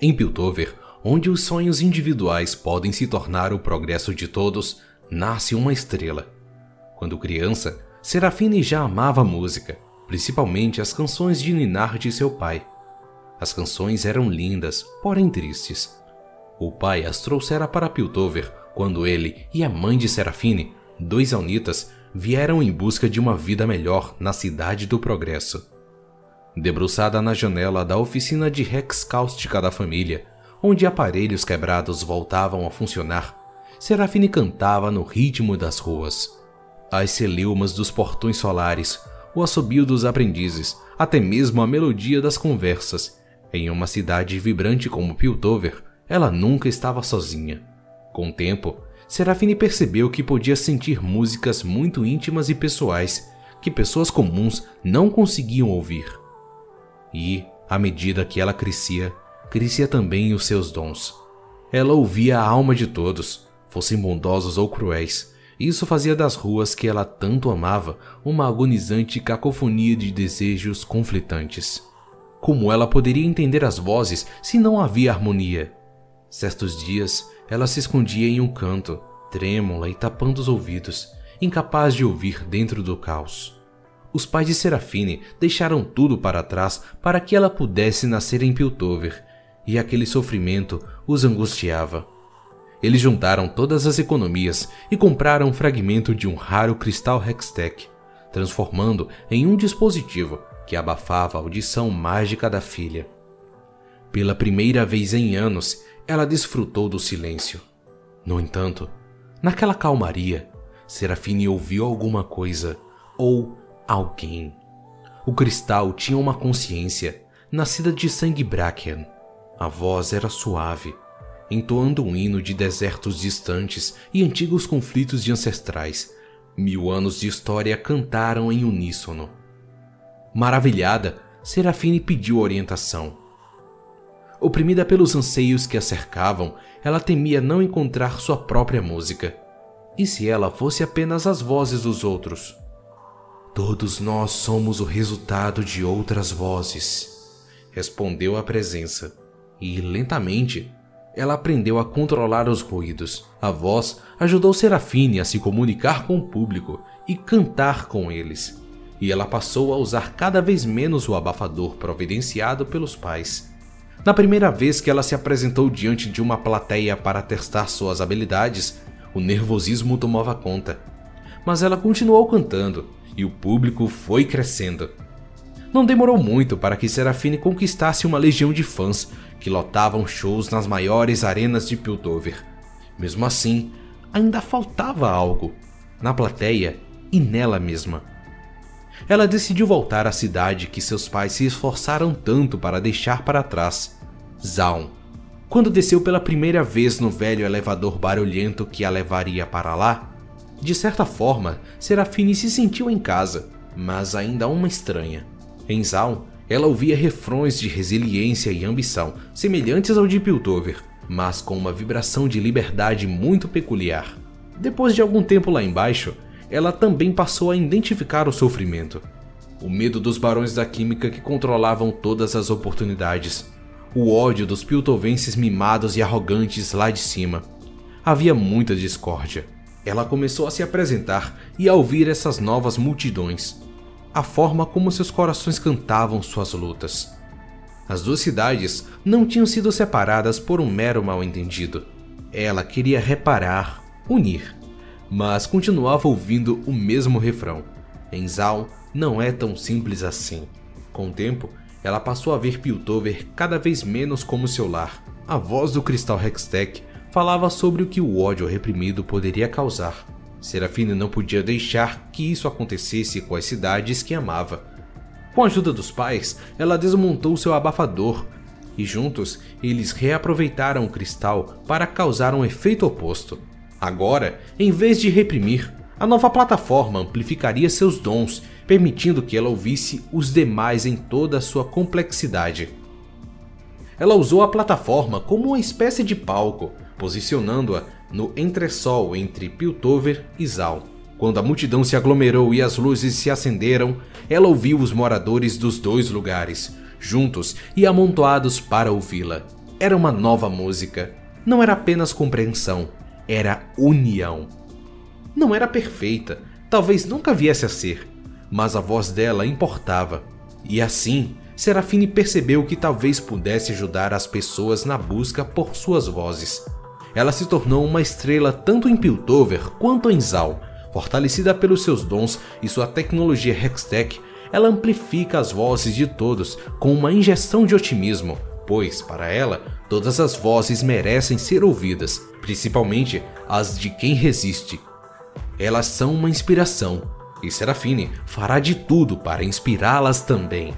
Em Piltover, onde os sonhos individuais podem se tornar o progresso de todos, nasce uma estrela. Quando criança, Serafine já amava música, principalmente as canções de Ninar de seu pai. As canções eram lindas, porém tristes. O pai as trouxera para Piltover quando ele e a mãe de Serafine, dois alnitas, vieram em busca de uma vida melhor na cidade do progresso. Debruçada na janela da oficina de Rex cáustica da família, onde aparelhos quebrados voltavam a funcionar, Serafine cantava no ritmo das ruas. As celeumas dos portões solares, o assobio dos aprendizes, até mesmo a melodia das conversas. Em uma cidade vibrante como Piltover, ela nunca estava sozinha. Com o tempo, Serafine percebeu que podia sentir músicas muito íntimas e pessoais que pessoas comuns não conseguiam ouvir. E, à medida que ela crescia, crescia também os seus dons. Ela ouvia a alma de todos, fossem bondosos ou cruéis. Isso fazia das ruas que ela tanto amava uma agonizante cacofonia de desejos conflitantes. Como ela poderia entender as vozes se não havia harmonia? Certos dias, ela se escondia em um canto, trêmula e tapando os ouvidos, incapaz de ouvir dentro do caos. Os pais de Serafine deixaram tudo para trás para que ela pudesse nascer em Piltover, e aquele sofrimento os angustiava. Eles juntaram todas as economias e compraram um fragmento de um raro cristal Hextech, transformando em um dispositivo que abafava a audição mágica da filha. Pela primeira vez em anos, ela desfrutou do silêncio. No entanto, naquela calmaria, Serafine ouviu alguma coisa ou alguém. O cristal tinha uma consciência, nascida de sangue Bracken. A voz era suave, entoando um hino de desertos distantes e antigos conflitos de ancestrais. Mil anos de história cantaram em uníssono. Maravilhada, Serafine pediu orientação. Oprimida pelos anseios que a cercavam, ela temia não encontrar sua própria música. E se ela fosse apenas as vozes dos outros? Todos nós somos o resultado de outras vozes, respondeu a presença. E lentamente ela aprendeu a controlar os ruídos. A voz ajudou Serafine a se comunicar com o público e cantar com eles. E ela passou a usar cada vez menos o abafador providenciado pelos pais. Na primeira vez que ela se apresentou diante de uma plateia para testar suas habilidades, o nervosismo tomava conta. Mas ela continuou cantando e o público foi crescendo. Não demorou muito para que Serafine conquistasse uma legião de fãs que lotavam shows nas maiores arenas de Piltover. Mesmo assim, ainda faltava algo na plateia e nela mesma. Ela decidiu voltar à cidade que seus pais se esforçaram tanto para deixar para trás, Zaun. Quando desceu pela primeira vez no velho elevador barulhento que a levaria para lá, de certa forma, Serafine se sentiu em casa, mas ainda uma estranha. Em Zaun, ela ouvia refrões de resiliência e ambição, semelhantes ao de Piltover, mas com uma vibração de liberdade muito peculiar. Depois de algum tempo lá embaixo, ela também passou a identificar o sofrimento. O medo dos barões da química que controlavam todas as oportunidades. O ódio dos piltovenses mimados e arrogantes lá de cima. Havia muita discórdia. Ela começou a se apresentar e a ouvir essas novas multidões a forma como seus corações cantavam suas lutas. As duas cidades não tinham sido separadas por um mero mal-entendido. Ela queria reparar, unir, mas continuava ouvindo o mesmo refrão. Em Zaun não é tão simples assim. Com o tempo, ela passou a ver Piltover cada vez menos como seu lar. A voz do Cristal Hextech falava sobre o que o ódio reprimido poderia causar Serafina não podia deixar que isso acontecesse com as cidades que amava. Com a ajuda dos pais, ela desmontou seu abafador e juntos eles reaproveitaram o cristal para causar um efeito oposto. Agora, em vez de reprimir, a nova plataforma amplificaria seus dons, permitindo que ela ouvisse os demais em toda a sua complexidade. Ela usou a plataforma como uma espécie de palco, posicionando-a no entresol entre Piltover e Zal. Quando a multidão se aglomerou e as luzes se acenderam, ela ouviu os moradores dos dois lugares, juntos e amontoados para ouvi-la. era uma nova música. Não era apenas compreensão, era união. Não era perfeita, talvez nunca viesse a ser, mas a voz dela importava. E assim, Serafine percebeu que talvez pudesse ajudar as pessoas na busca por suas vozes. Ela se tornou uma estrela tanto em Piltover quanto em Zal. Fortalecida pelos seus dons e sua tecnologia Hextech, ela amplifica as vozes de todos com uma injeção de otimismo, pois, para ela, todas as vozes merecem ser ouvidas, principalmente as de quem resiste. Elas são uma inspiração, e Serafine fará de tudo para inspirá-las também.